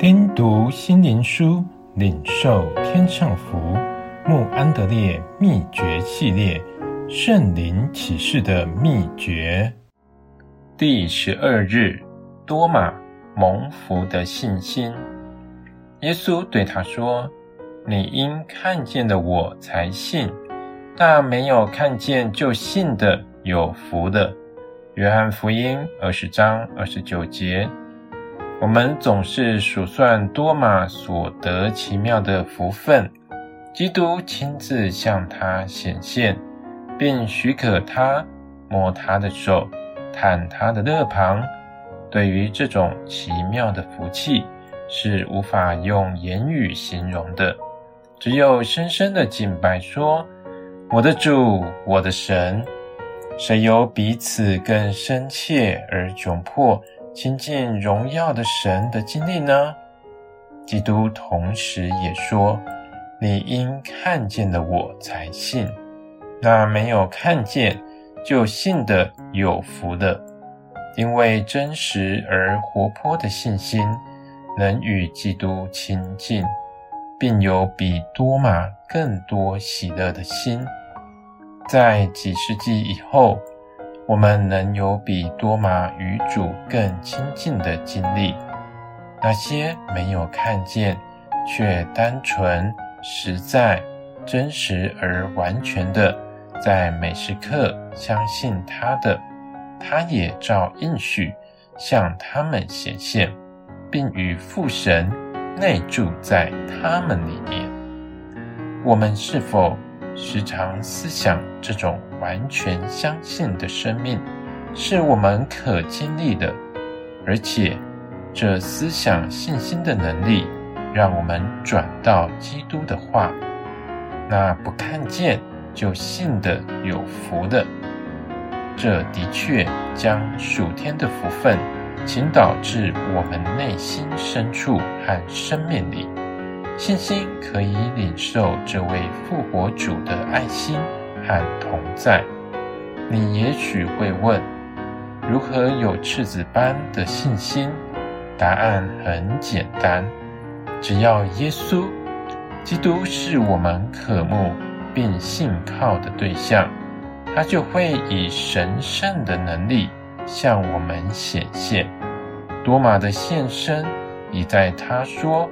听读心灵书，领受天上福。穆安德烈秘诀系列：圣灵启示的秘诀。第十二日，多马蒙福的信心。耶稣对他说：“你因看见了我才信，但没有看见就信的有福的。”约翰福音二十章二十九节。我们总是数算多马所得奇妙的福分，基督亲自向他显现，并许可他摸他的手、探他的肋旁。对于这种奇妙的福气，是无法用言语形容的，只有深深的敬拜说：“我的主，我的神。”谁有彼此更深切而窘迫，亲近荣耀的神的经历呢？基督同时也说：“你因看见了我才信，那没有看见就信的有福的。因为真实而活泼的信心，能与基督亲近，并有比多马更多喜乐的心。在几世纪以后。”我们能有比多玛与主更亲近的经历，那些没有看见却单纯、实在、真实而完全的，在每时刻相信他的，他也照应许向他们显现，并与父神内住在他们里面。我们是否时常思想这种完全相信的生命是我们可经历的，而且这思想信心的能力，让我们转到基督的话。那不看见就信的有福的，这的确将属天的福分倾倒至我们内心深处和生命里。信心可以领受这位复活主的爱心和同在。你也许会问：如何有赤子般的信心？答案很简单，只要耶稣基督是我们渴慕并信靠的对象，他就会以神圣的能力向我们显现。多马的现身已在他说。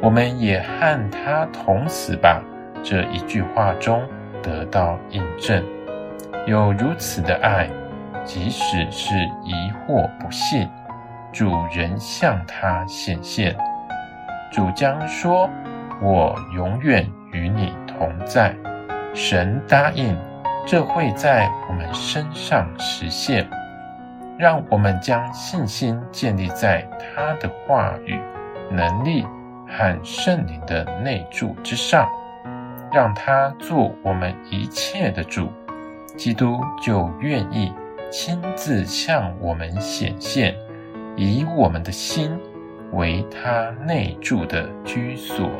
我们也和他同死吧。这一句话中得到印证。有如此的爱，即使是疑惑不信，主仍向他显现。主将说：“我永远与你同在。”神答应，这会在我们身上实现。让我们将信心建立在他的话语、能力。和圣灵的内住之上，让他做我们一切的主，基督就愿意亲自向我们显现，以我们的心为他内住的居所。